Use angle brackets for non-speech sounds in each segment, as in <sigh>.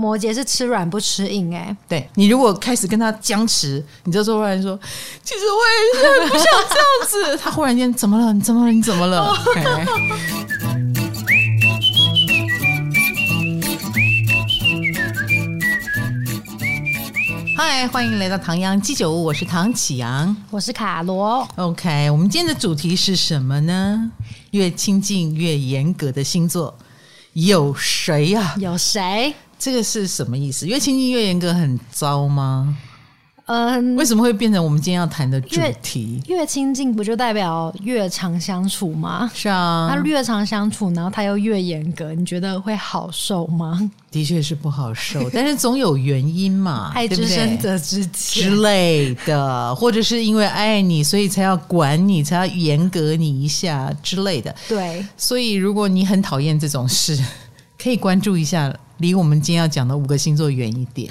摩羯是吃软不吃硬，哎，对，你如果开始跟他僵持，你就说忽然说，其实我也是不想这样子。他忽然间怎么了？你怎么了？你怎么了？<laughs> 嗨，欢迎来到唐阳鸡酒屋，我是唐启阳，我是卡罗。OK，我们今天的主题是什么呢？越亲近越严格的星座有谁呀、啊？有谁？这个是什么意思？越亲近越严格很糟吗？嗯，为什么会变成我们今天要谈的主题？越亲近不就代表越常相处吗？是啊，那越常相处，然后他又越严格，你觉得会好受吗？的确是不好受，<laughs> 但是总有原因嘛，<laughs> 爱之深责之切之类的，或者是因为爱你，所以才要管你，才要严格你一下之类的。对，所以如果你很讨厌这种事，<laughs> 可以关注一下。离我们今天要讲的五个星座远一点，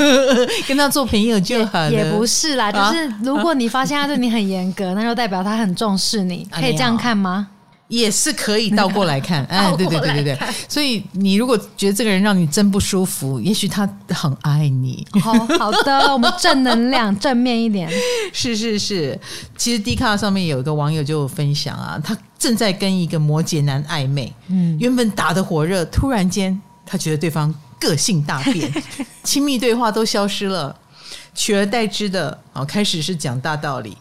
<laughs> 跟他做朋友就好了。也不是啦，就是如果你发现他对你很严格，<laughs> 那就代表他很重视你，可以这样看吗？也是可以倒过来看，哎，<laughs> 对对对对对。所以你如果觉得这个人让你真不舒服，也许他很爱你。好好的，我们正能量，正面一点。是是是，其实 D 卡上面有一个网友就分享啊，他正在跟一个摩羯男暧昧，嗯，原本打得火热，突然间。他觉得对方个性大变，<laughs> 亲密对话都消失了，取而代之的啊，开始是讲大道理。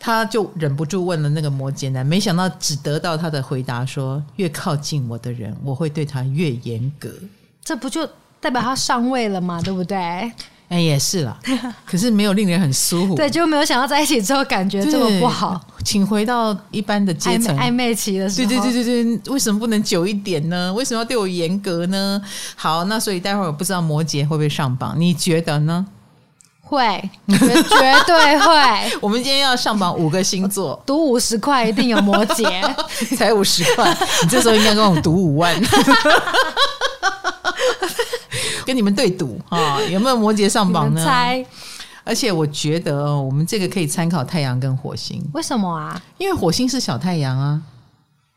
他就忍不住问了那个摩羯男，没想到只得到他的回答说：“越靠近我的人，我会对他越严格。”这不就代表他上位了吗？对不对？哎，也是啦，可是没有令人很舒服。<laughs> 对，就没有想到在一起之后感觉这么不好。请回到一般的阶层，暧昧期的时候。对对对对对，为什么不能久一点呢？为什么要对我严格呢？好，那所以待会儿我不知道摩羯会不会上榜，你觉得呢？会，绝绝对会。<laughs> 我们今天要上榜五个星座，赌五十块一定有摩羯，<laughs> 才五十块，你这时候应该跟我赌五万。<laughs> 跟你们对赌啊，有没有摩羯上榜呢？猜。而且我觉得我们这个可以参考太阳跟火星。为什么啊？因为火星是小太阳啊。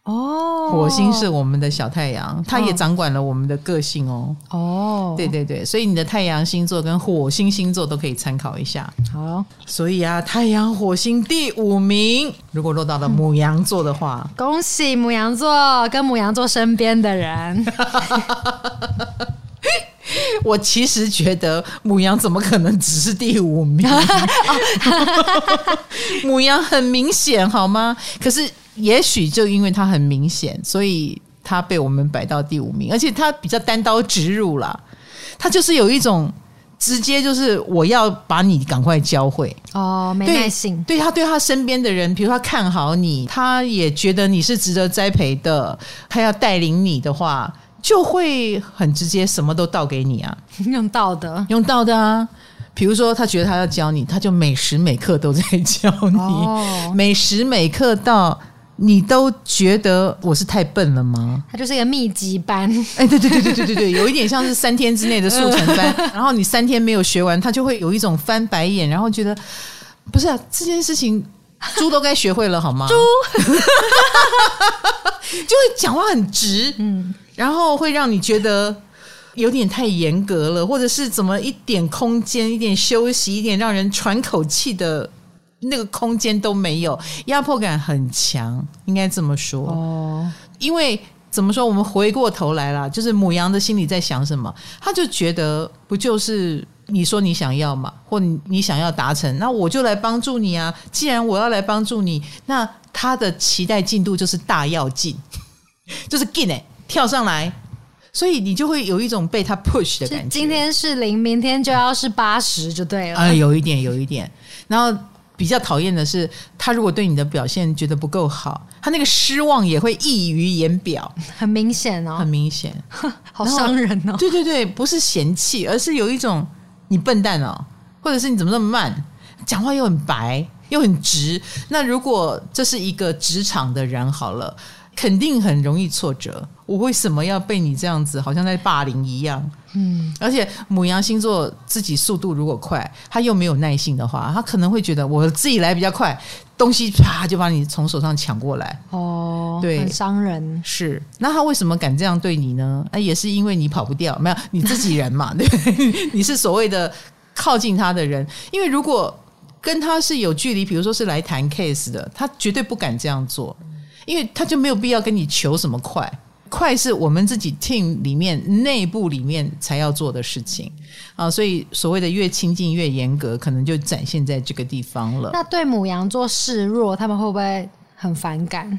哦。火星是我们的小太阳，它也掌管了我们的个性哦。哦。对对对，所以你的太阳星座跟火星星座都可以参考一下。好。所以啊，太阳火星第五名，如果落到了母羊座的话，嗯、恭喜母羊座跟母羊座身边的人。<laughs> 我其实觉得母羊怎么可能只是第五名？<laughs> <laughs> 母羊很明显好吗？可是也许就因为他很明显，所以他被我们摆到第五名，而且他比较单刀直入啦，他就是有一种直接就是我要把你赶快教会哦，没耐性。对，对他对他身边的人，比如他看好你，他也觉得你是值得栽培的，他要带领你的话。就会很直接，什么都倒给你啊，<laughs> 用倒的，用倒的啊。比如说，他觉得他要教你，他就每时每刻都在教你，哦、每时每刻到你都觉得我是太笨了吗？它就是一个密集班，哎，对对对对对对对，有一点像是三天之内的速成班，<laughs> 然后你三天没有学完，他就会有一种翻白眼，然后觉得不是啊，这件事情猪都该学会了好吗？猪 <laughs> 就会讲话很直，嗯。然后会让你觉得有点太严格了，或者是怎么一点空间、一点休息、一点让人喘口气的那个空间都没有，压迫感很强，应该这么说。哦，因为怎么说？我们回过头来了，就是母羊的心里在想什么？他就觉得不就是你说你想要嘛，或你你想要达成，那我就来帮助你啊！既然我要来帮助你，那他的期待进度就是大要进，<laughs> 就是进哎。跳上来，所以你就会有一种被他 push 的感觉。今天是零，明天就要是八十，就对了。啊、呃，有一点，有一点。然后比较讨厌的是，他如果对你的表现觉得不够好，他那个失望也会溢于言表，<laughs> 很明显哦，很明显，<laughs> 好伤人哦。对对对，不是嫌弃，而是有一种你笨蛋哦，或者是你怎么那么慢，讲话又很白又很直。那如果这是一个职场的人，好了。肯定很容易挫折。我为什么要被你这样子，好像在霸凌一样？嗯，而且母羊星座自己速度如果快，他又没有耐性的话，他可能会觉得我自己来比较快，东西啪就把你从手上抢过来。哦，对，很伤人。是，那他为什么敢这样对你呢？啊，也是因为你跑不掉，没有你自己人嘛，<laughs> 对，你是所谓的靠近他的人。因为如果跟他是有距离，比如说是来谈 case 的，他绝对不敢这样做，因为他就没有必要跟你求什么快。快是我们自己 team 里面内部里面才要做的事情啊，所以所谓的越亲近越严格，可能就展现在这个地方了。那对母羊座示弱，他们会不会很反感？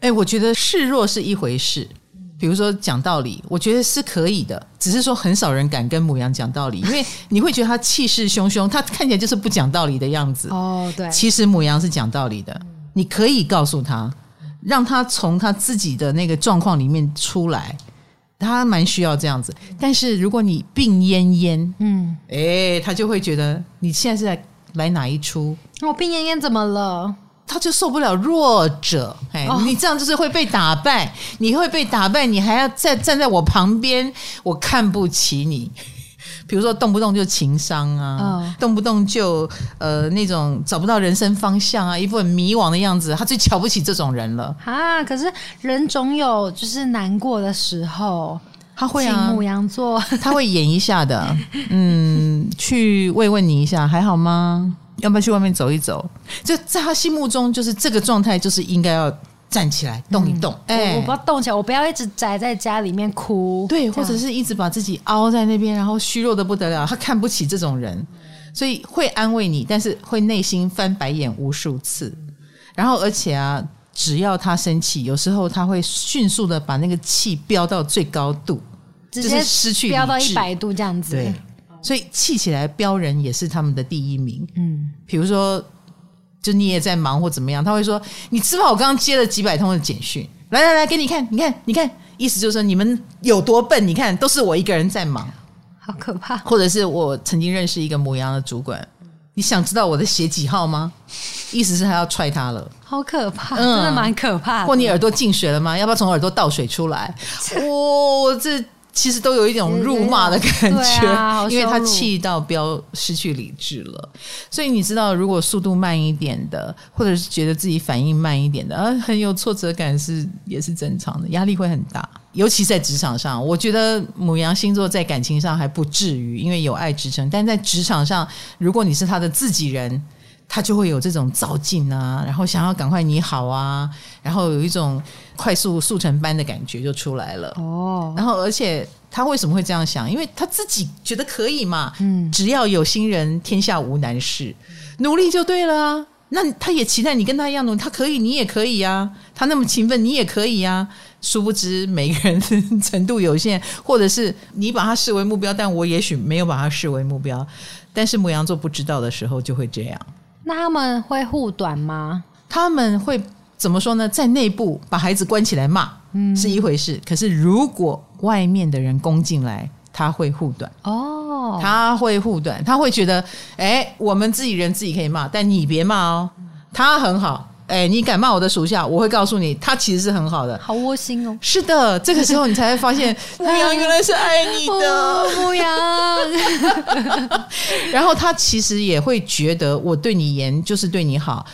哎，我觉得示弱是一回事，比如说讲道理，我觉得是可以的，只是说很少人敢跟母羊讲道理，因为 <laughs> 你会觉得他气势汹汹，他看起来就是不讲道理的样子。哦，对，其实母羊是讲道理的，你可以告诉他。让他从他自己的那个状况里面出来，他蛮需要这样子。但是如果你病恹恹，嗯，哎，他就会觉得你现在是在来哪一出？我病恹恹怎么了？他就受不了弱者，哎，你这样就是会被打败，你会被打败，你还要再站在我旁边，我看不起你。比如说动不动就情商啊，哦、动不动就呃那种找不到人生方向啊，一副很迷惘的样子，他最瞧不起这种人了啊！可是人总有就是难过的时候，他会啊，母羊座 <laughs> 他会演一下的，嗯，去慰问你一下，还好吗？要不要去外面走一走？就在他心目中，就是这个状态，就是应该要。站起来动一动，哎、嗯，我不要动起来，我不要一直宅在家里面哭，对，或者是一直把自己凹在那边，然后虚弱的不得了。他看不起这种人，所以会安慰你，但是会内心翻白眼无数次。然后，而且啊，只要他生气，有时候他会迅速的把那个气飙到最高度，直接失去飙到一百度这样子。对，所以气起来飙人也是他们的第一名。嗯，比如说。就你也在忙或怎么样，他会说：“你知道我刚刚接了几百通的简讯，来来来，给你看，你看，你看，意思就是说你们有多笨？你看，都是我一个人在忙，好可怕。”或者是我曾经认识一个母羊的主管，你想知道我的鞋几号吗？意思是他要踹他了，好可怕，真的蛮可怕的。或你耳朵进水了吗？要不要从耳朵倒水出来？我这。其实都有一种辱骂的感觉，因为他气到飙失去理智了。所以你知道，如果速度慢一点的，或者是觉得自己反应慢一点的，啊，很有挫折感是也是正常的，压力会很大。尤其在职场上，我觉得母羊星座在感情上还不至于，因为有爱支撑。但在职场上，如果你是他的自己人。他就会有这种躁劲啊，然后想要赶快你好啊，然后有一种快速速成班的感觉就出来了。哦，然后而且他为什么会这样想？因为他自己觉得可以嘛。嗯，只要有心人，天下无难事，努力就对了啊。那他也期待你跟他一样努力，他可以，你也可以啊。他那么勤奋，你也可以啊。殊不知每个人的程度有限，或者是你把他视为目标，但我也许没有把他视为目标。但是牡羊座不知道的时候就会这样。那他们会护短吗？他们会怎么说呢？在内部把孩子关起来骂，嗯，是一回事。可是如果外面的人攻进来，他会护短哦，他会护短，他会觉得，哎，我们自己人自己可以骂，但你别骂哦，他很好。哎，你敢骂我的属下，我会告诉你，他其实是很好的。好窝心哦。是的，这个时候你才会发现，牧 <laughs> 羊原来是爱你的牧羊。<laughs> 然后他其实也会觉得，我对你严就是对你好。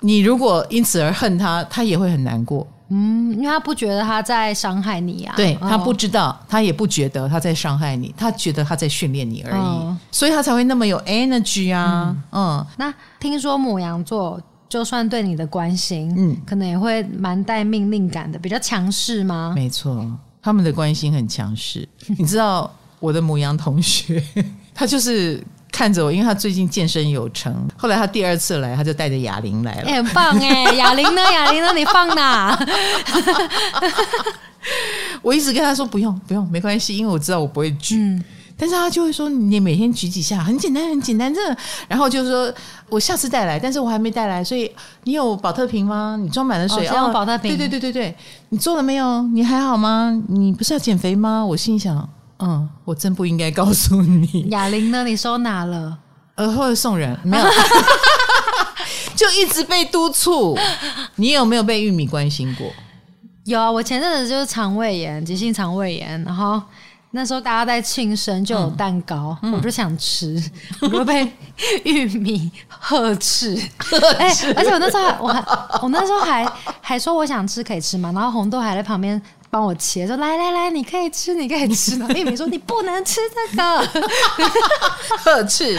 你如果因此而恨他，他也会很难过。嗯，因为他不觉得他在伤害你啊。对，他不知道，他也不觉得他在伤害你，他觉得他在训练你而已，哦、所以他才会那么有 energy 啊。嗯，嗯，那听说牡羊座。就算对你的关心，嗯，可能也会蛮带命令感的，比较强势吗？没错，他们的关心很强势。<laughs> 你知道我的母羊同学，<laughs> 他就是看着我，因为他最近健身有成，后来他第二次来，他就带着哑铃来了，欸、很棒哎！<laughs> 哑铃呢？哑铃呢？你放哪？我一直跟他说不用不用，没关系，因为我知道我不会举。嗯但是他就会说，你每天举几下，很简单，很简单。这，然后就是说我下次带来，但是我还没带来，所以你有保特瓶吗？你装满了水，哦，保特瓶。对对对对对，你做了没有？你还好吗？你不是要减肥吗？我心想，嗯，我真不应该告诉你。哑铃呢？你收哪了？呃，或者送人？没有，就一直被督促。你有没有被玉米关心过？有啊，我前阵子就是肠胃炎，急性肠胃炎，然后。那时候大家在庆生，就有蛋糕，嗯、我就想吃，<laughs> 我就被玉米呵斥。哎、欸，而且我那时候还，我还，我那时候还还说我想吃可以吃嘛，然后红豆还在旁边帮我切，说来来来，你可以吃，你可以吃。然 <laughs> 后玉米说你不能吃这个，呵斥。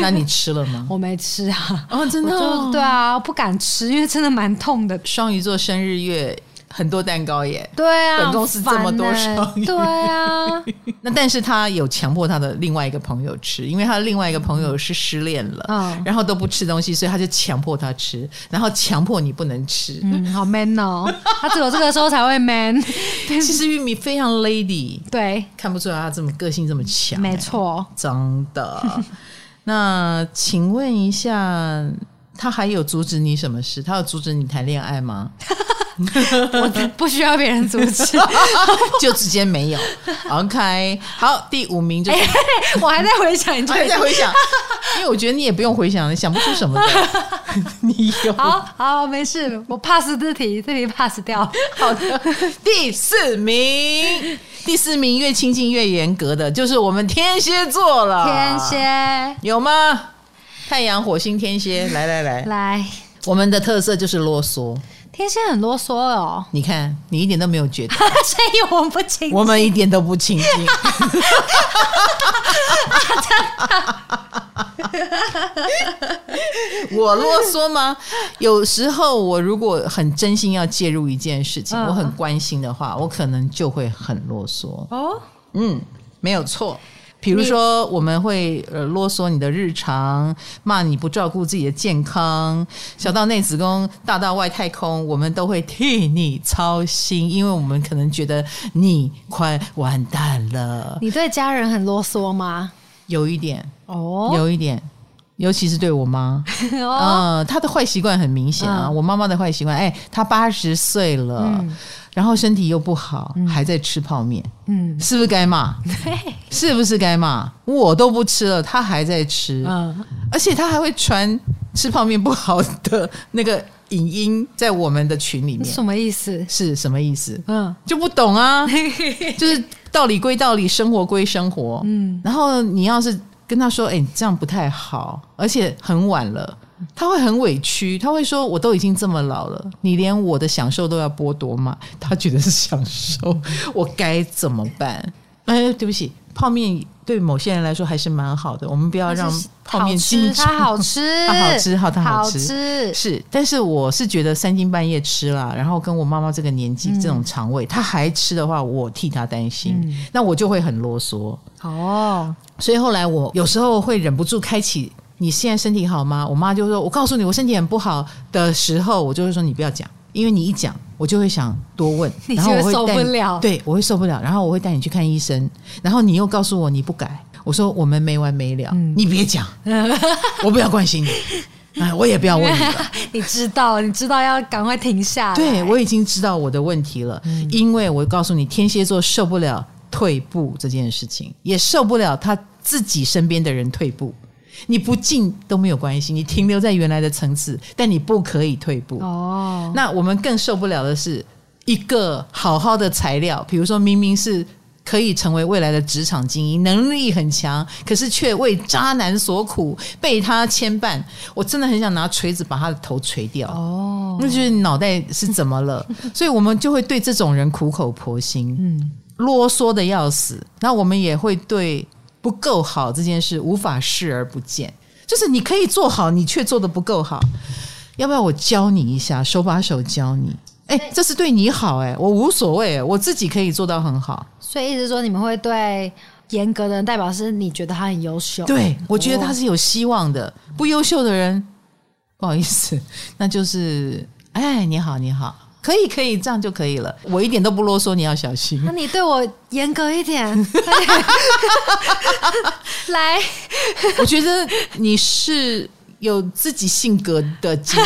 那你吃了吗？<laughs> 我没吃啊。哦，真的、哦？对啊，我不敢吃，因为真的蛮痛的。双鱼座生日月。很多蛋糕耶，对啊，本公司这么多双鱼，对啊。<laughs> 那但是他有强迫他的另外一个朋友吃，因为他的另外一个朋友是失恋了，嗯，然后都不吃东西，所以他就强迫他吃，然后强迫你不能吃，嗯，好 man 哦，他只有这个时候才会 man。<laughs> 其实玉米非常 lady，对，看不出来他这么个性这么强，没错，真的。<laughs> 那请问一下，他还有阻止你什么事？他有阻止你谈恋爱吗？<laughs> 我不需要别人阻止，<laughs> 就直接没有。OK，好，第五名就是、<laughs> 欸、我还在回想，你还在回想，因为我觉得你也不用回想，你想不出什么的。你有好好没事，我 pass 这题，这题 pass 掉。好的，第四名，第四名越亲近越严格的就是我们天蝎座了。天蝎有吗？太阳、火星、天蝎，来来来来，我们的特色就是啰嗦。天蝎很啰嗦哦，你看你一点都没有觉得，<laughs> 所以我们不亲近，我们一点都不亲近。<laughs> 我啰嗦吗？有时候我如果很真心要介入一件事情，我很关心的话，我可能就会很啰嗦。哦，嗯，没有错。比如说，我们会呃啰嗦你的日常，骂你不照顾自己的健康，小到内子宫，大到外太空，我们都会替你操心，因为我们可能觉得你快完蛋了。你对家人很啰嗦吗？有一点哦，有一点，尤其是对我妈，嗯、哦呃，她的坏习惯很明显啊。嗯、我妈妈的坏习惯，哎，她八十岁了。嗯然后身体又不好，嗯、还在吃泡面，嗯，是不是该骂？对，是不是该骂？我都不吃了，他还在吃，嗯，而且他还会传吃泡面不好的那个影音在我们的群里面，什么意思？是什么意思？嗯，就不懂啊，<laughs> 就是道理归道理，生活归生活，嗯，然后你要是跟他说，哎，你这样不太好，而且很晚了。他会很委屈，他会说：“我都已经这么老了，你连我的享受都要剥夺吗？” <laughs> 他觉得是享受，我该怎么办？哎，对不起，泡面对某些人来说还是蛮好的，我们不要让泡面进 <laughs> 它好吃，它好吃，好它好吃，好吃是。但是我是觉得三更半夜吃了，然后跟我妈妈这个年纪、嗯、这种肠胃，他还吃的话，我替他担心，嗯、那我就会很啰嗦哦。所以后来我有时候会忍不住开启。你现在身体好吗？我妈就说：“我告诉你，我身体很不好。的时候，我就会说你不要讲，因为你一讲，我就会想多问，<laughs> 然后我会受不了，对我会受不了，然后我会带你去看医生，然后你又告诉我你不改，我说我们没完没了，嗯、你别讲，<laughs> 我不要关心你，哎，我也不要问你了，<laughs> 你知道，你知道要赶快停下，对我已经知道我的问题了，嗯、因为我告诉你，天蝎座受不了退步这件事情，也受不了他自己身边的人退步。”你不进都没有关系，你停留在原来的层次，但你不可以退步。哦，那我们更受不了的是一个好好的材料，比如说明明是可以成为未来的职场精英，能力很强，可是却为渣男所苦，被他牵绊。我真的很想拿锤子把他的头锤掉。哦，那就是脑袋是怎么了？所以我们就会对这种人苦口婆心，嗯，啰嗦的要死。那我们也会对。不够好这件事无法视而不见，就是你可以做好，你却做的不够好。要不要我教你一下，手把手教你？哎，这是对你好哎，我无所谓，我自己可以做到很好。所以意思说，你们会对严格的人代表是你觉得他很优秀？对，我觉得他是有希望的。不优秀的人，不好意思，那就是哎，你好，你好。可以，可以，这样就可以了。我一点都不啰嗦，你要小心。那你对我严格一点。<laughs> 来，我觉得你是有自己性格的基因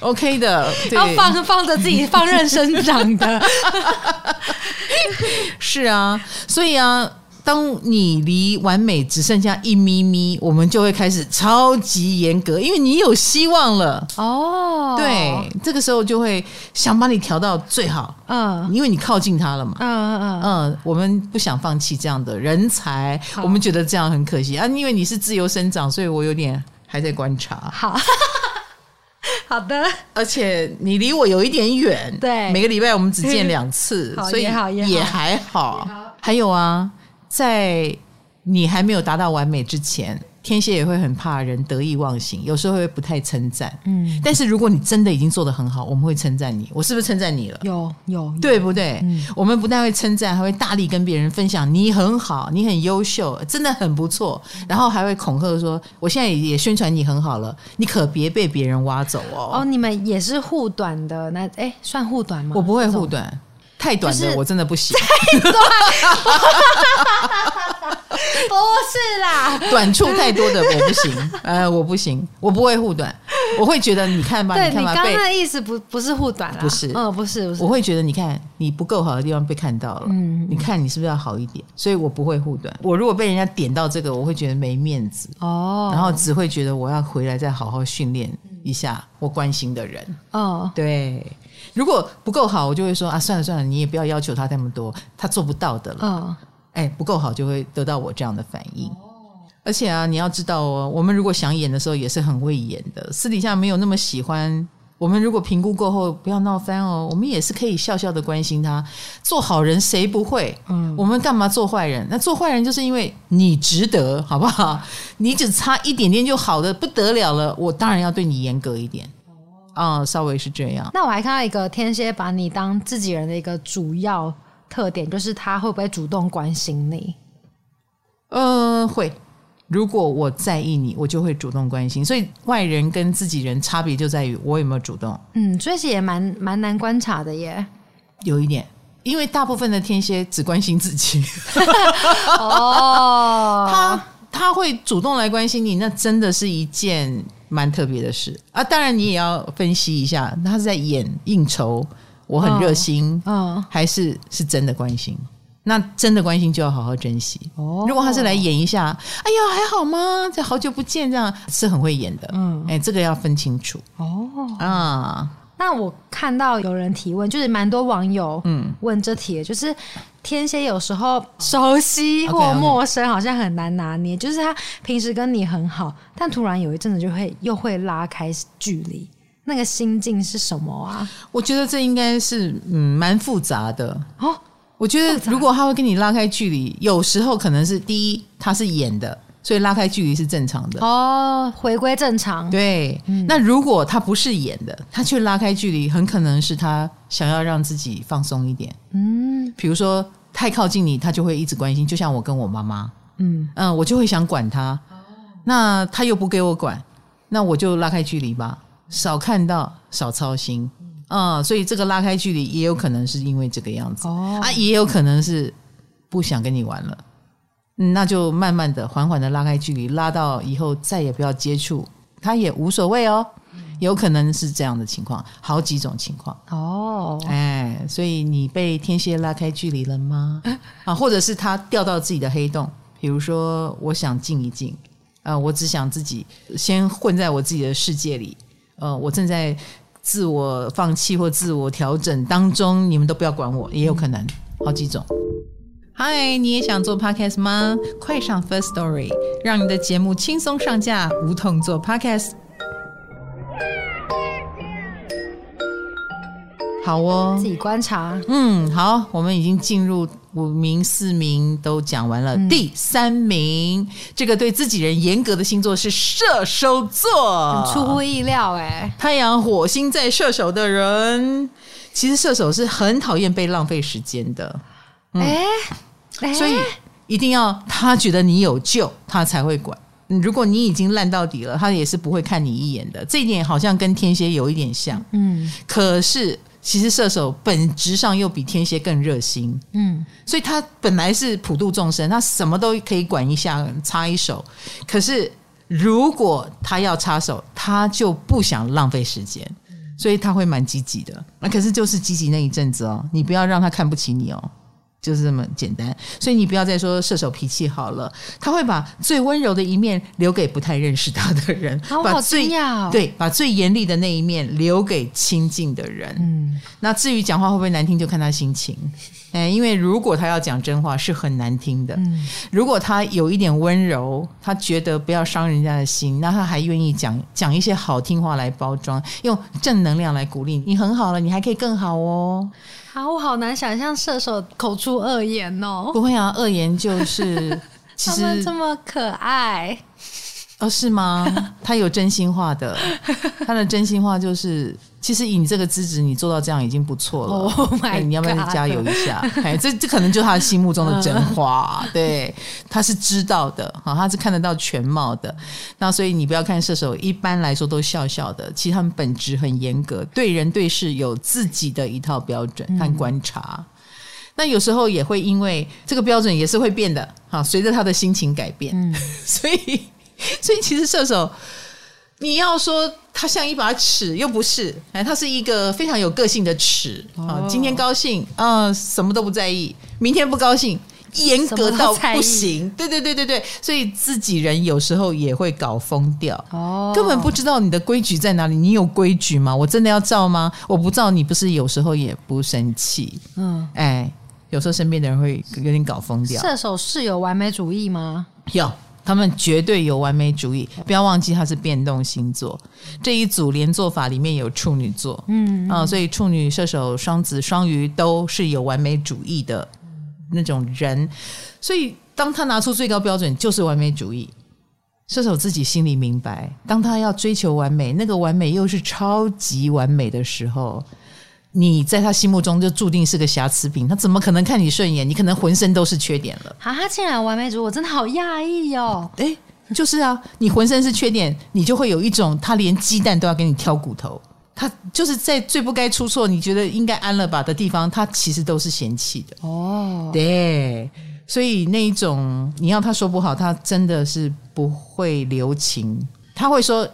，OK 的。对，要放放着自己放任生长的。<laughs> 是啊，所以啊，当你离完美只剩下一咪咪，我们就会开始超级严格，因为你有希望了。哦。对，这个时候就会想把你调到最好，嗯，因为你靠近他了嘛，嗯嗯嗯。嗯，我们不想放弃这样的人才，我们觉得这样很可惜。啊，因为你是自由生长，所以我有点还在观察。好。<laughs> 好的，而且你离我有一点远，对，每个礼拜我们只见两次，所以也还好。还有啊，在你还没有达到完美之前。天蝎也会很怕人得意忘形，有时候会不太称赞。嗯，但是如果你真的已经做得很好，我们会称赞你。我是不是称赞你了？有有，对不对？嗯，我们不但会称赞，还会大力跟别人分享你很好，你很优秀，真的很不错。然后还会恐吓说，我现在也宣传你很好了，你可别被别人挖走哦。哦，你们也是护短的，那哎，算护短吗？我不会护短。太短的我真的不行，太短，<laughs> 不是啦，<laughs> 短处太多的我不行，呃，我不行，我不会护短，<laughs> 我会觉得你看吧，对你看吧，你刚刚的意思不不是护短啦，不是，嗯，不是，不是，我会觉得你看你不够好的地方被看到了，嗯，你看你是不是要好一点？所以我不会护短，我如果被人家点到这个，我会觉得没面子哦，然后只会觉得我要回来再好好训练一下我关心的人，哦，对。如果不够好，我就会说啊，算了算了，你也不要要求他那么多，他做不到的了。嗯，哎，不够好就会得到我这样的反应。而且啊，你要知道哦，我们如果想演的时候也是很会演的，私底下没有那么喜欢。我们如果评估过后不要闹翻哦，我们也是可以笑笑的关心他。做好人谁不会？嗯，我们干嘛做坏人？那做坏人就是因为你值得，好不好？<laughs> 你只差一点点就好的不得了了，我当然要对你严格一点。啊、嗯，稍微是这样。那我还看到一个天蝎把你当自己人的一个主要特点，就是他会不会主动关心你？呃，会。如果我在意你，我就会主动关心。所以外人跟自己人差别就在于我有没有主动。嗯，所以也蛮蛮难观察的耶。有一点，因为大部分的天蝎只关心自己。哦，<laughs> 他他会主动来关心你，那真的是一件。蛮特别的事啊，当然你也要分析一下，他是在演应酬，我很热心，嗯，嗯，还是是真的关心？那真的关心就要好好珍惜。哦，如果他是来演一下，哎呀还好吗？这好久不见，这样是很会演的，嗯，哎，这个要分清楚。哦，啊。那我看到有人提问，就是蛮多网友嗯问这题，嗯、就是天蝎有时候熟悉或陌生，好像很难拿捏。Okay, okay. 就是他平时跟你很好，但突然有一阵子就会又会拉开距离，那个心境是什么啊？我觉得这应该是嗯蛮复杂的哦。我觉得如果他会跟你拉开距离，有时候可能是第一他是演的。所以拉开距离是正常的哦，回归正常。对，嗯、那如果他不是演的，他却拉开距离，很可能是他想要让自己放松一点。嗯，比如说太靠近你，他就会一直关心，就像我跟我妈妈，嗯嗯，我就会想管他，哦、那他又不给我管，那我就拉开距离吧，少看到，少操心。嗯，所以这个拉开距离也有可能是因为这个样子哦，啊，也有可能是不想跟你玩了。那就慢慢的、缓缓的拉开距离，拉到以后再也不要接触，他也无所谓哦。有可能是这样的情况，好几种情况哦。哎，所以你被天蝎拉开距离了吗？<laughs> 啊，或者是他掉到自己的黑洞，比如说，我想静一静，啊，我只想自己先混在我自己的世界里，呃，我正在自我放弃或自我调整当中，你们都不要管我，也有可能，好几种。嗨，你也想做 podcast 吗？快上 First Story，让你的节目轻松上架，无痛做 podcast。好哦，自己观察。嗯，好，我们已经进入五名、四名都讲完了，嗯、第三名，这个对自己人严格的星座是射手座，很出乎意料哎。太阳、火星在射手的人，其实射手是很讨厌被浪费时间的。哎、嗯，所以一定要他觉得你有救，他才会管。如果你已经烂到底了，他也是不会看你一眼的。这一点好像跟天蝎有一点像，嗯。可是其实射手本质上又比天蝎更热心，嗯。所以他本来是普度众生，他什么都可以管一下，插一手。可是如果他要插手，他就不想浪费时间，所以他会蛮积极的。那可是就是积极那一阵子哦，你不要让他看不起你哦。就是这么简单。所以你不要再说射手脾气好了，他会把最温柔的一面留给不太认识他的人，啊、把最对把最严厉的那一面留给亲近的人。嗯，那至于讲话会不会难听，就看他心情。<laughs> 哎，因为如果他要讲真话，是很难听的。嗯，如果他有一点温柔，他觉得不要伤人家的心，那他还愿意讲讲一些好听话来包装，用正能量来鼓励你，很好了，你还可以更好哦。好，我好难想象射手口出恶言哦。不会啊，恶言就是 <laughs> 其实他们这么可爱哦？是吗？<laughs> 他有真心话的，他的真心话就是。其实以你这个资质，你做到这样已经不错了。Oh my God 你要不要再加油一下？哎，这这可能就是他心目中的真话。对，他是知道的，他是看得到全貌的。那所以你不要看射手，一般来说都笑笑的，其实他们本质很严格，对人对事有自己的一套标准和观察。嗯、那有时候也会因为这个标准也是会变的，哈，随着他的心情改变。嗯、<laughs> 所以，<laughs> 所以其实射手。你要说他像一把尺，又不是，哎，他是一个非常有个性的尺啊。今天高兴，啊，什么都不在意；明天不高兴，严格到不行。对对对对对，所以自己人有时候也会搞疯掉，哦，根本不知道你的规矩在哪里。你有规矩吗？我真的要照吗？我不照，你不是有时候也不生气？嗯，哎，有时候身边的人会有点搞疯掉。射手是有完美主义吗？有。他们绝对有完美主义，不要忘记他是变动星座。这一组连坐法里面有处女座，嗯啊，所以处女、射手、双子、双鱼都是有完美主义的那种人。所以当他拿出最高标准，就是完美主义。射手自己心里明白，当他要追求完美，那个完美又是超级完美的时候。你在他心目中就注定是个瑕疵品，他怎么可能看你顺眼？你可能浑身都是缺点了。啊，他竟然完美主义，我真的好讶异哦！哎，就是啊，你浑身是缺点，你就会有一种他连鸡蛋都要给你挑骨头，他就是在最不该出错，你觉得应该安了吧的地方，他其实都是嫌弃的。哦，对，所以那一种你要他说不好，他真的是不会留情，他会说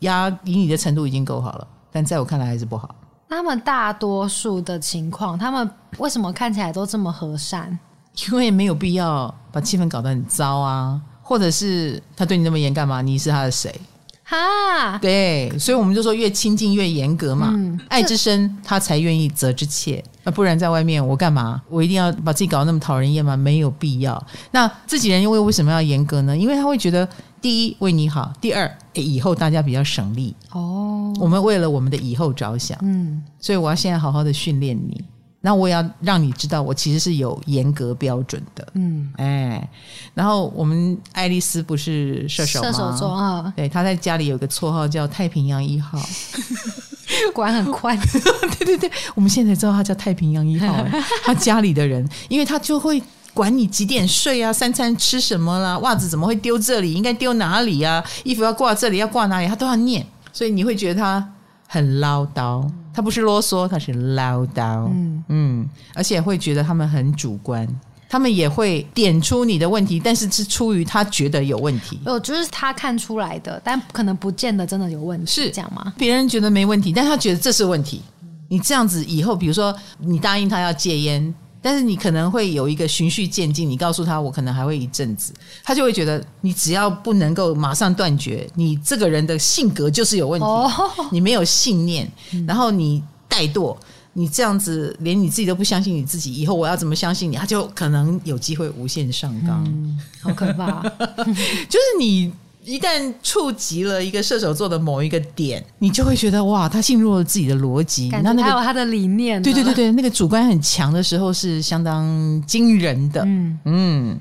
呀，以你的程度已经够好了，但在我看来还是不好。他们大多数的情况，他们为什么看起来都这么和善？因为没有必要把气氛搞得很糟啊，或者是他对你那么严干嘛？你是他的谁？哈，对，所以我们就说越亲近越严格嘛。嗯，爱之深，他才愿意责之切。那不然在外面我干嘛？我一定要把自己搞得那么讨人厌吗？没有必要。那自己人又为为什么要严格呢？因为他会觉得。第一，为你好；第二，以后大家比较省力。哦，我们为了我们的以后着想，嗯，所以我要现在好好的训练你。那我也要让你知道，我其实是有严格标准的。嗯，哎，然后我们爱丽丝不是射手吗？射手座啊，对，她在家里有个绰号叫太平洋一号，<laughs> 管很宽。<laughs> 对对对，我们现在知道她叫太平洋一号。<laughs> 她家里的人，因为她就会。管你几点睡啊，三餐吃什么啦，袜子怎么会丢这里？应该丢哪里啊？衣服要挂这里，要挂哪里？他都要念，所以你会觉得他很唠叨。他不是啰嗦，他是唠叨。嗯嗯，而且会觉得他们很主观，他们也会点出你的问题，但是是出于他觉得有问题。哦，就是他看出来的，但可能不见得真的有问题，是这样吗？别人觉得没问题，但他觉得这是问题。你这样子以后，比如说你答应他要戒烟。但是你可能会有一个循序渐进，你告诉他我可能还会一阵子，他就会觉得你只要不能够马上断绝，你这个人的性格就是有问题，哦、<laughs> 你没有信念，然后你怠惰，你这样子连你自己都不相信你自己，以后我要怎么相信你？他就可能有机会无限上纲，嗯、好可怕，<laughs> 就是你。一旦触及了一个射手座的某一个点，你就会觉得哇，他进入了自己的逻辑，感觉他有他的理念。对对对对，那个主观很强的时候是相当惊人的。嗯嗯。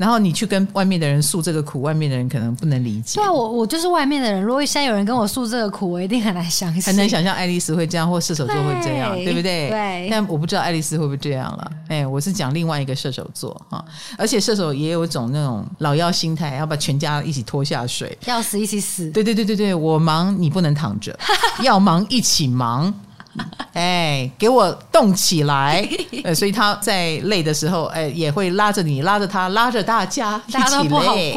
然后你去跟外面的人诉这个苦，外面的人可能不能理解。对啊，我我就是外面的人。如果现在有人跟我诉这个苦，我一定很难相信，很难想象爱丽丝会这样，或射手座会这样，对，对不对？对。但我不知道爱丽丝会不会这样了。哎，我是讲另外一个射手座哈，而且射手也有一种那种老妖心态，要把全家一起拖下水，要死一起死。对对对对对，我忙你不能躺着，<laughs> 要忙一起忙。<laughs> 哎，给我动起来！<laughs> 呃，所以他在累的时候，哎，也会拉着你，拉着他，拉着大家一起累。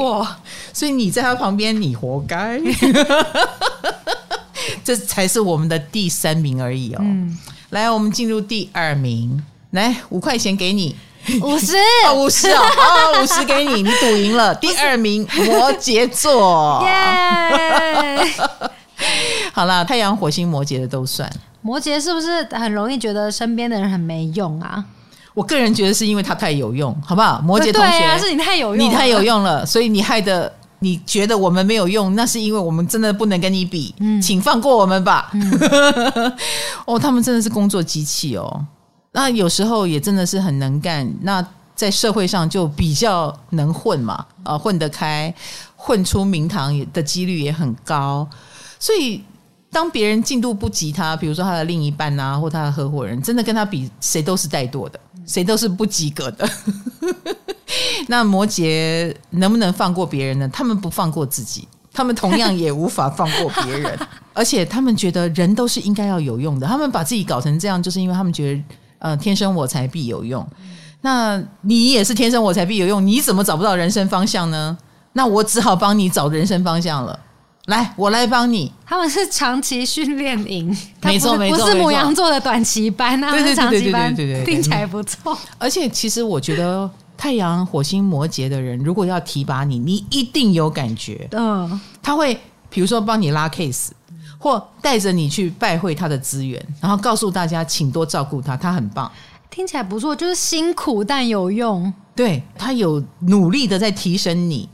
所以你在他旁边，你活该。<laughs> 这才是我们的第三名而已哦。嗯，来，我们进入第二名。来，五块钱给你。五十哦，五十啊，哦，五十给你，你赌赢了。第二名摩羯座，耶！好啦，太阳、火星、摩羯的都算。摩羯是不是很容易觉得身边的人很没用啊？我个人觉得是因为他太有用，好不好？摩羯同学，对啊，是你太有用，你太有用了，所以你害得你觉得我们没有用，那是因为我们真的不能跟你比，嗯，请放过我们吧。嗯、<laughs> 哦，他们真的是工作机器哦，那有时候也真的是很能干，那在社会上就比较能混嘛，啊，混得开，混出名堂的几率也很高，所以。当别人进度不及他，比如说他的另一半啊，或他的合伙人，真的跟他比，谁都是怠惰的，谁都是不及格的。<laughs> 那摩羯能不能放过别人呢？他们不放过自己，他们同样也无法放过别人，<laughs> 而且他们觉得人都是应该要有用的。他们把自己搞成这样，就是因为他们觉得，呃，天生我材必有用。那你也是天生我材必有用，你怎么找不到人生方向呢？那我只好帮你找人生方向了。来，我来帮你。他们是长期训练营，<laughs> 没错没错，不是母羊座的短期班，他们是长期班，对对，听起来不错。<laughs> 而且，其实我觉得太阳、火星、摩羯的人，如果要提拔你，你一定有感觉。嗯，他会比如说帮你拉 case，或带着你去拜会他的资源，然后告诉大家，请多照顾他，他很棒。听起来不错，就是辛苦但有用。对，他有努力的在提升你。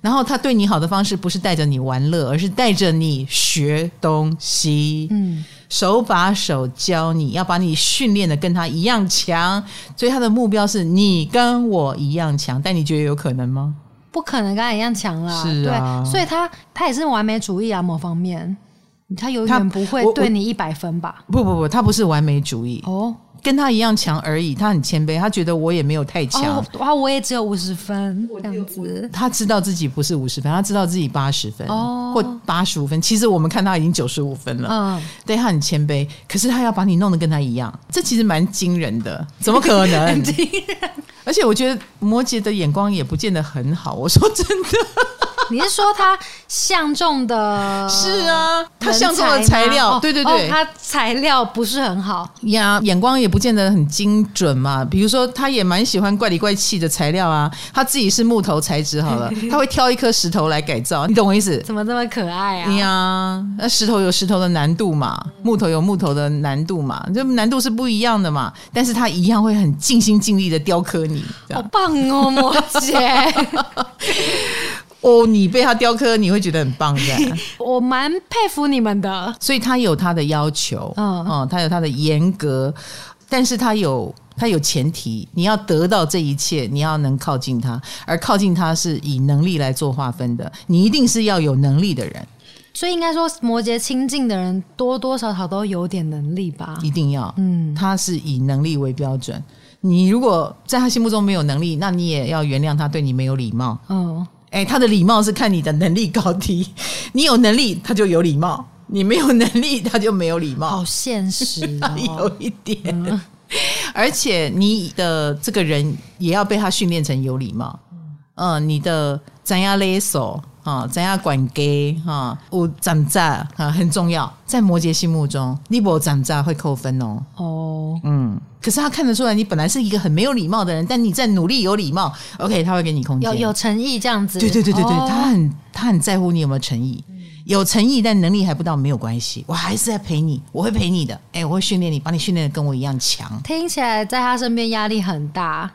然后他对你好的方式不是带着你玩乐，而是带着你学东西，嗯，手把手教你，要把你训练的跟他一样强。所以他的目标是你跟我一样强，但你觉得有可能吗？不可能跟他一样强啦，是啊，对，所以他他也是完美主义啊，某方面，他永远不会对你一百分吧？不不不，他不是完美主义哦。跟他一样强而已，他很谦卑，他觉得我也没有太强，哇、哦，我也只有五十分这样子。他知道自己不是五十分，他知道自己八十分，哦，或八十五分。其实我们看他已经九十五分了，嗯，对，他很谦卑，可是他要把你弄得跟他一样，这其实蛮惊人的，怎么可能？很 <laughs> 惊人。而且我觉得摩羯的眼光也不见得很好，我说真的。<laughs> 你是说他相中的？是啊，他相中的材料，对对对，他材料不是很好呀，眼光也不见得很精准嘛。比如说，他也蛮喜欢怪里怪气的材料啊，他自己是木头材质好了，<laughs> 他会挑一颗石头来改造，你懂我意思？怎么这么可爱啊？呀，那石头有石头的难度嘛，木头有木头的难度嘛，这难度是不一样的嘛。但是他一样会很尽心尽力的雕刻你，好棒哦，摩羯。<laughs> 哦，你被他雕刻，你会觉得很棒，的。<laughs> 我蛮佩服你们的。所以他有他的要求，嗯，嗯，他有他的严格，但是他有他有前提，你要得到这一切，你要能靠近他，而靠近他是以能力来做划分的，你一定是要有能力的人。所以应该说，摩羯亲近的人多多少少都有点能力吧？一定要，嗯，他是以能力为标准。你如果在他心目中没有能力，那你也要原谅他对你没有礼貌，嗯。哎，他的礼貌是看你的能力高低。<laughs> 你有能力，他就有礼貌；你没有能力，他就没有礼貌。好现实哦，<laughs> 有一点。嗯。而且你的这个人也要被他训练成有礼貌。嗯，你的怎样勒索啊，怎样管给哈，我长债啊很重要。在摩羯心目中，你不长债会扣分哦。哦，嗯。可是他看得出来，你本来是一个很没有礼貌的人，但你在努力有礼貌。OK，他会给你空间，有有诚意这样子。对对对对对，哦、他很他很在乎你有没有诚意，有诚意但能力还不到没有关系，我还是在陪你，我会陪你的。哎，我会训练你，把你训练的跟我一样强。听起来在他身边压力很大，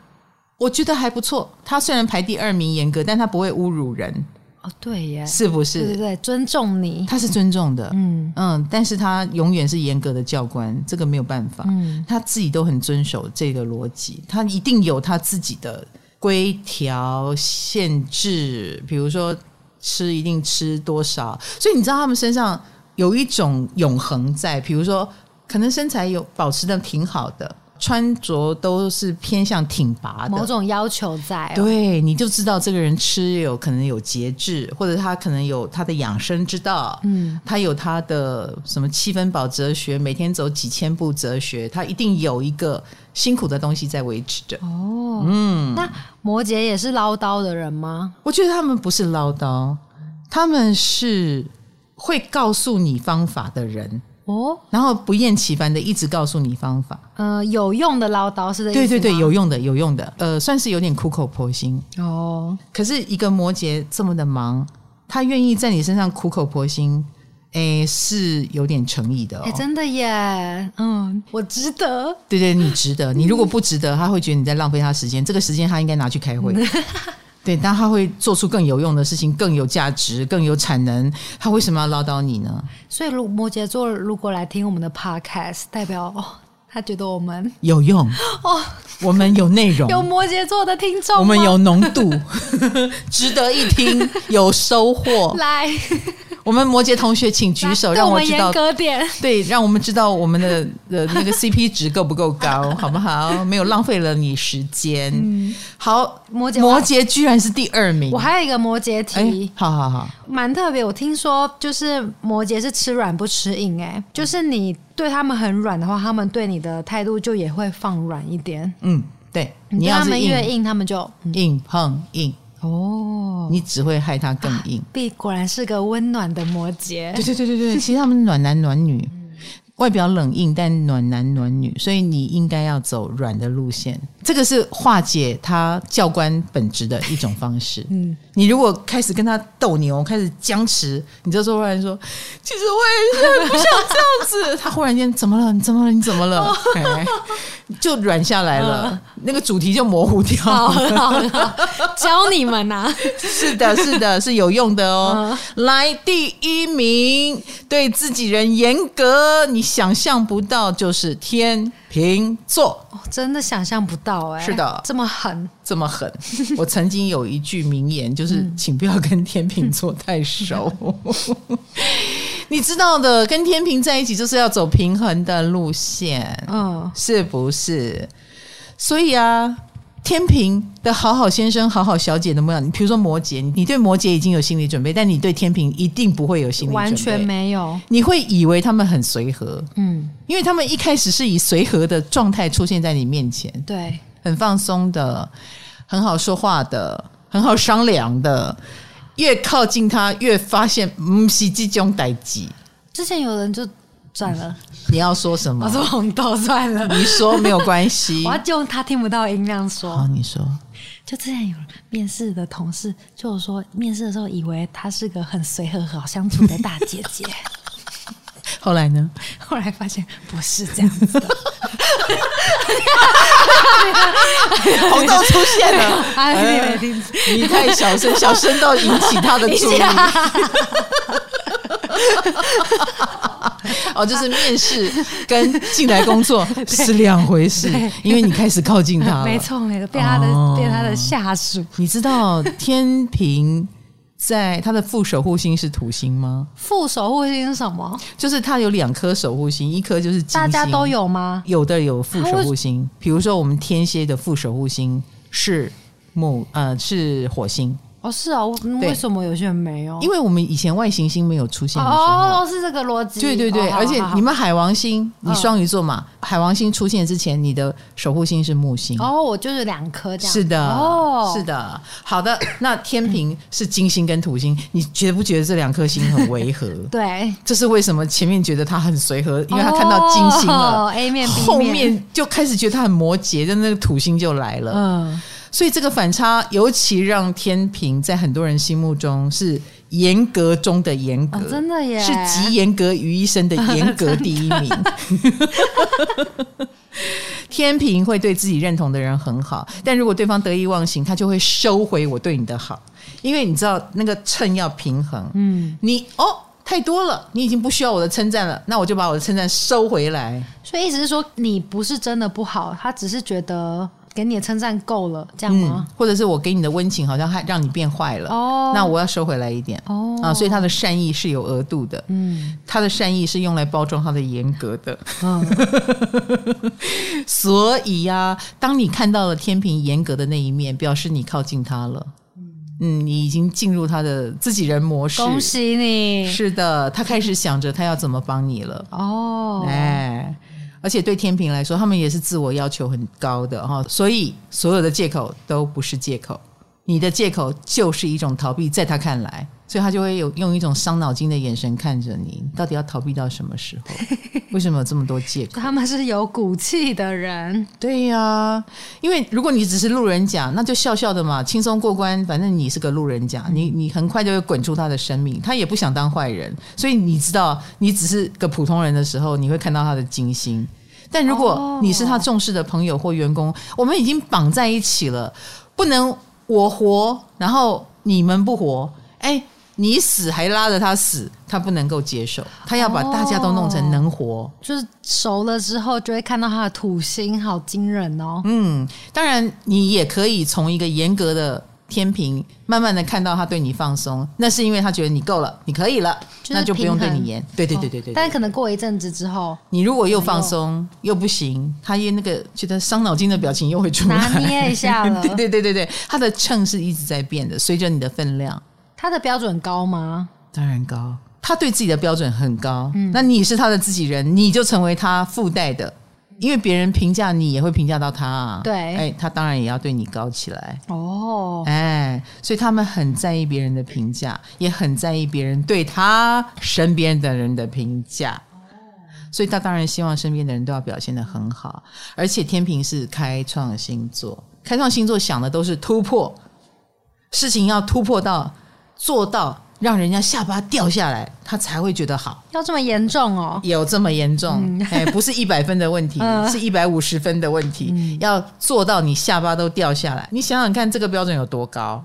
我觉得还不错。他虽然排第二名严格，但他不会侮辱人。哦，对耶，是不是？对对对，尊重你，他是尊重的，嗯。嗯，但是他永远是严格的教官，这个没有办法，嗯，他自己都很遵守这个逻辑，他一定有他自己的规条限制，比如说吃一定吃多少，所以你知道他们身上有一种永恒在，比如说可能身材有保持的挺好的。穿着都是偏向挺拔的，某种要求在、哦，对，你就知道这个人吃有可能有节制，或者他可能有他的养生之道，嗯，他有他的什么七分饱哲学，每天走几千步哲学，他一定有一个辛苦的东西在维持着。哦，嗯，那摩羯也是唠叨的人吗？我觉得他们不是唠叨，他们是会告诉你方法的人。哦，然后不厌其烦的一直告诉你方法。呃，有用的唠叨是的，对对对，有用的，有用的。呃，算是有点苦口婆心哦。可是一个摩羯这么的忙，他愿意在你身上苦口婆心，哎，是有点诚意的哦。哎，真的耶，嗯，我值得。对对，你值得。你如果不值得，他会觉得你在浪费他时间。这个时间他应该拿去开会。<laughs> 对，但他会做出更有用的事情，更有价值，更有产能。他为什么要唠叨你呢？所以，如摩羯座如果来听我们的 podcast，代表哦，他觉得我们有用哦，我们有内容，有摩羯座的听众，我们有浓度，<laughs> 值得一听，有收获。来。我们摩羯同学，请举手，让我知道。对，让我们知道我们的的那个 CP 值够不够高，<laughs> 好不好？没有浪费了你时间。嗯、好，摩羯摩羯居然是第二名。我还有一个摩羯题，好好好，蛮特别。我听说就是摩羯是吃软不吃硬，哎，就是你对他们很软的话，他们对你的态度就也会放软一点。嗯，对，你要他们越硬，他们就硬碰硬。哦，你只会害他更硬。B 果然是个温暖的摩羯。对对对对对，<laughs> 其实他们暖男暖女，外表冷硬，但暖男暖女，所以你应该要走软的路线。这个是化解他教官本质的一种方式。嗯，你如果开始跟他斗牛，开始僵持，你就说忽然说，其实我也是不想这样子。<laughs> 他忽然间怎么了？你怎么了？你怎么了？就软下来了，嗯、那个主题就模糊掉 <laughs> 了。教你们呐、啊，<laughs> 是的，是的，是有用的哦。嗯、来，第一名，对自己人严格，你想象不到，就是天秤座。哦，真的想象不到哎、欸。是的，这么狠，这么狠。<laughs> 我曾经有一句名言，就是请不要跟天秤座太熟。嗯 <laughs> <laughs> 你知道的，跟天平在一起就是要走平衡的路线，嗯，是不是？所以啊，天平的好好先生、好好小姐的模样，你比如说摩羯，你对摩羯已经有心理准备，但你对天平一定不会有心理准备，完全没有。你会以为他们很随和，嗯，因为他们一开始是以随和的状态出现在你面前，对，很放松的，很好说话的，很好商量的。越靠近他，越发现嗯是这种代志。之前有人就转了，你要说什么？我说红豆算了，你说没有关系。<laughs> 我要用他听不到音量说。好，你说。就之前有面试的同事，就说面试的时候以为她是个很随和、好相处的大姐姐。<laughs> 后来呢？后来发现不是这样子的。<laughs> 红豆出现了，哎，你太小声，小声到引起他的注意。<laughs> 哦，就是面试跟进来工作 <laughs> 是两回事，因为你开始靠近他了，没错，没错，变他的，哦、变他的下属。你知道天平？在他的副守护星是土星吗？副守护星是什么？就是他有两颗守护星，一颗就是金星。大家都有吗？有的有副守护星，比如说我们天蝎的副守护星是木，呃，是火星。哦，是啊，为什么有些人没有？因为我们以前外行星没有出现的时候，哦，是这个逻辑。对对对，哦、而且你们海王星，你双鱼座嘛，哦、海王星出现之前，你的守护星是木星。哦，我就是两颗这样。是的，哦，是的。好的，那天平是金星跟土星，你觉不觉得这两颗星很违和？<laughs> 对，这是为什么？前面觉得它很随和，因为他看到金星了。哦、A 面 B 面，后面就开始觉得它很摩羯，就那个土星就来了。嗯。所以这个反差，尤其让天平在很多人心目中是严格中的严格，哦、真的耶，是集严格于一身的严格第一名。<laughs> 天平会对自己认同的人很好，但如果对方得意忘形，他就会收回我对你的好，因为你知道那个秤要平衡。嗯，你哦太多了，你已经不需要我的称赞了，那我就把我的称赞收回来。所以意思是说，你不是真的不好，他只是觉得。给你的称赞够了，这样吗？嗯，或者是我给你的温情好像还让你变坏了，哦，那我要收回来一点，哦。啊，所以他的善意是有额度的，嗯，他的善意是用来包装他的严格的，嗯，<laughs> 所以呀，啊，当你看到了天平严格的那一面，表示你靠近他了，嗯，你已经进入他的自己人模式，恭喜你，是的，他开始想着他要怎么帮你了，哦，哎。而且对天平来说，他们也是自我要求很高的哈，所以所有的借口都不是借口，你的借口就是一种逃避，在他看来所以他就会有用一种伤脑筋的眼神看着你，到底要逃避到什么时候？<laughs> 为什么有这么多借口？他们是有骨气的人。对呀、啊，因为如果你只是路人甲，那就笑笑的嘛，轻松过关。反正你是个路人甲，你你很快就会滚出他的生命。他也不想当坏人，所以你知道，你只是个普通人的时候，你会看到他的精心。但如果你是他重视的朋友或员工，我们已经绑在一起了，不能我活，然后你们不活，哎。你死还拉着他死，他不能够接受，他要把大家都弄成能活。哦，就是熟了之后就会看到他的土星，好惊人哦。嗯，当然你也可以从一个严格的天平，慢慢的看到他对你放松，那是因为他觉得你够了，你可以了，那就不用对你严。对对对对对，对。但可能过一阵子之后，你如果又放松又不行，他又那个觉得伤脑筋的表情又会出来，拿捏一下了。对对对对对，他的秤是一直在变的，随着你的分量。他的标准高吗？当然高，他对自己的标准很高。嗯，那你是他的自己人，你就成为他附带的，因为别人评价你也会评价到他啊。对，哎，他当然也要对你高起来。哦，哎，所以他们很在意别人的评价，也很在意别人对他身边的人的评价。所以他当然希望身边的人都要表现的很好。而且天平是开创星座，开创星座想的都是突破，事情要突破到。做到让人家下巴掉下来，他才会觉得好。要这么严重哦？有这么严重？嗯、哎，不是一百分的问题，呃、<laughs> 是一百五十分的问题。嗯、要做到你下巴都掉下来，你想想看，这个标准有多高？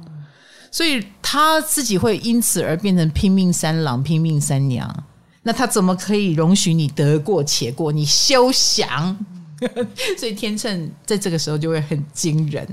所以他自己会因此而变成拼命三郎、拼命三娘。那他怎么可以容许你得过且过？你休想！<laughs> 所以天秤在这个时候就会很惊人。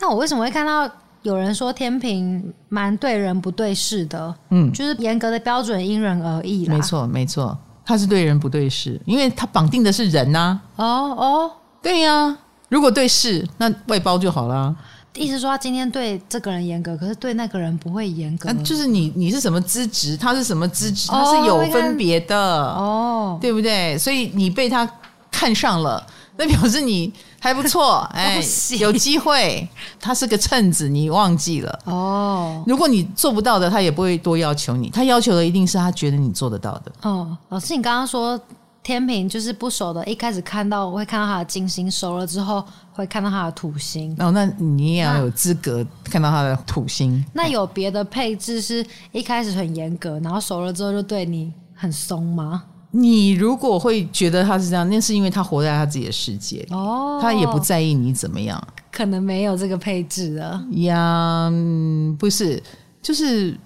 那我为什么会看到？有人说天平蛮对人不对事的，嗯，就是严格的标准因人而异啦。没错，没错，他是对人不对事，因为他绑定的是人呐、啊。哦哦，对呀、啊，如果对事，那外包就好啦。意思说他今天对这个人严格，可是对那个人不会严格。那就是你你是什么资质，他是什么资质，他是有分别的哦，对不对？所以你被他看上了，那表示你。还不错，<laughs> 哎，有机会。他是个秤子，你忘记了哦。如果你做不到的，他也不会多要求你。他要求的一定是他觉得你做得到的。哦，老师，你刚刚说天平就是不熟的，一开始看到我会看到他的金星，熟了之后会看到他的土星。哦，那你也要有资格看到他的土星。那，那有别的配置是一开始很严格，然后熟了之后就对你很松吗？你如果会觉得他是这样，那是因为他活在他自己的世界哦，他也不在意你怎么样，可能没有这个配置啊。呀，不是，就是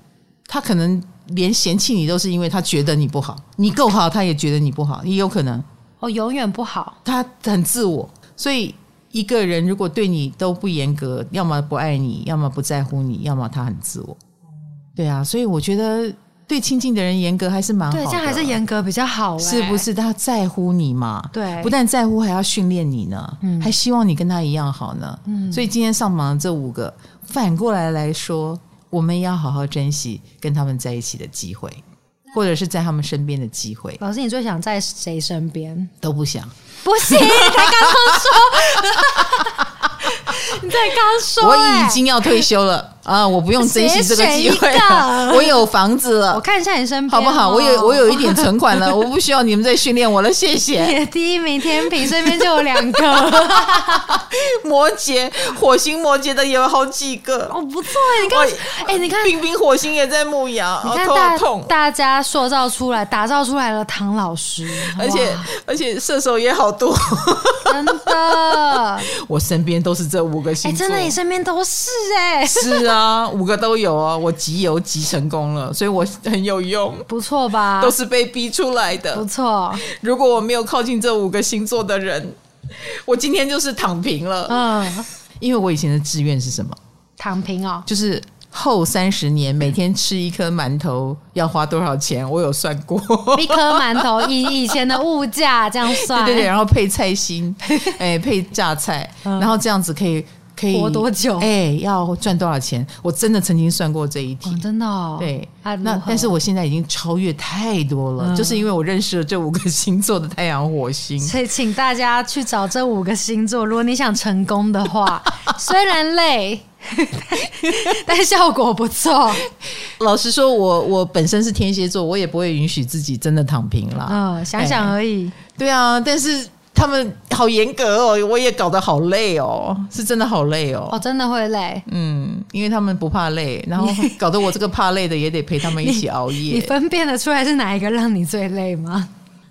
他可能连嫌弃你都是因为他觉得你不好，你够好，他也觉得你不好，也有可能哦，永远不好，他很自我。所以一个人如果对你都不严格，要么不爱你，要么不在乎你，要么他很自我。对啊，所以我觉得。对亲近的人严格还是蛮好的，对，这样还是严格比较好，欸，是不是？他在乎你嘛？对，不但在乎，还要训练你呢，嗯，还希望你跟他一样好呢。嗯，所以今天上榜的这五个，反过来来说，我们也要好好珍惜跟他们在一起的机会，或者是在他们身边的机会。老师，你最想在谁身边？都不想，不行，他刚刚说，<laughs> 你在刚说，<laughs> 欸，我已经要退休了。啊！我不用珍惜这个机会了，<laughs> 我有房子了。我看一下你身边，好不好？我有我有一点存款了，<laughs> 我不需要你们再训练我了。谢谢。你 <laughs> 的第一名天平身边就有两个，摩羯火星摩羯的也有好几个哦，不错哎！你看，哎，你看，冰冰火星也在牧羊，你看大大家塑造出来、打造出来了唐老师，而且而且射手也好多，真的。我身边都是这五个星座，真的，你身边都是哎，是啊。啊，五个都有啊！我集邮集成功了，所以我很有用，不错吧？都是被逼出来的，不错。如果我没有靠近这五个星座的人，我今天就是躺平了。嗯，因为我以前的志愿是什么？躺平哦，就是后三十年每天吃一颗馒头要花多少钱？我有算过，<laughs> 一颗馒头以以前的物价这样算，对对对，然后配菜心，<laughs> 哎，配榨菜，然后这样子可以。可以活多久？哎，要赚多少钱？我真的曾经算过这一题，哦、真的、哦。对，那但是我现在已经超越太多了，嗯、就是因为我认识了这五个星座的太阳火星。所以，请大家去找这五个星座，如果你想成功的话，<laughs> 虽然累，<laughs> 但效果不错。老实说，我我本身是天蝎座，我也不会允许自己真的躺平了。嗯，想想而已。对啊，但是。他们好严格哦，我也搞得好累哦，是真的好累哦。哦，真的会累。嗯，因为他们不怕累，然后搞得我这个怕累的也得陪他们一起 <laughs> 熬夜。你，你分辨得出来是哪一个让你最累吗？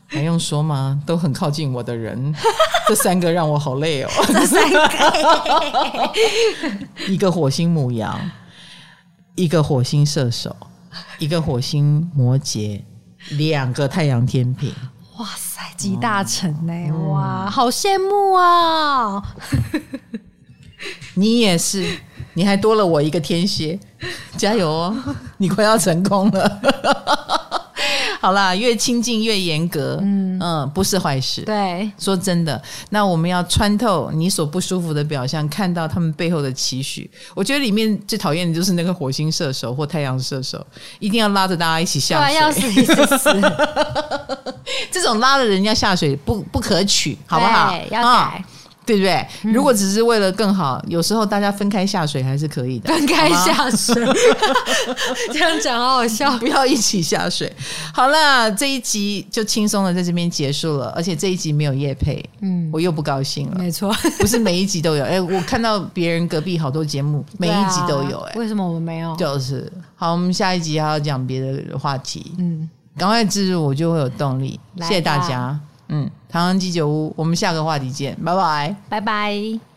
还用说吗？都很靠近我的人，<laughs> 这三个让我好累哦。<laughs> 这三个，一个火星母羊，一个火星射手，一个火星摩羯，两个太阳天平。哇塞，集大成呢！嗯、哇，好羡慕啊！<laughs> 你也是，你还多了我一个天蝎，加油哦！你快要成功了。<laughs> 好啦，越亲近越严格，嗯嗯，不是坏事。对，说真的，那我们要穿透你所不舒服的表象，看到他们背后的期许。我觉得里面最讨厌的就是那个火星射手或太阳射手，一定要拉着大家一起下水，要死一死死。<laughs> 这种拉着人家下水不不可取，好不好？要改。嗯对不对？如果只是为了更好，有时候大家分开下水还是可以的。分开下水，<laughs> 这样讲好好笑。不要一起下水。好了，这一集就轻松的在这边结束了，而且这一集没有叶配，嗯，我又不高兴了。没错，不是每一集都有。哎，我看到别人隔壁好多节目，每一集都有。哎，为什么我们没有？就是好，我们下一集还要讲别的话题。嗯，赶快置入，我就会有动力。谢谢大家。嗯，唐人鸡酒屋，我们下个话题见，拜拜，拜拜。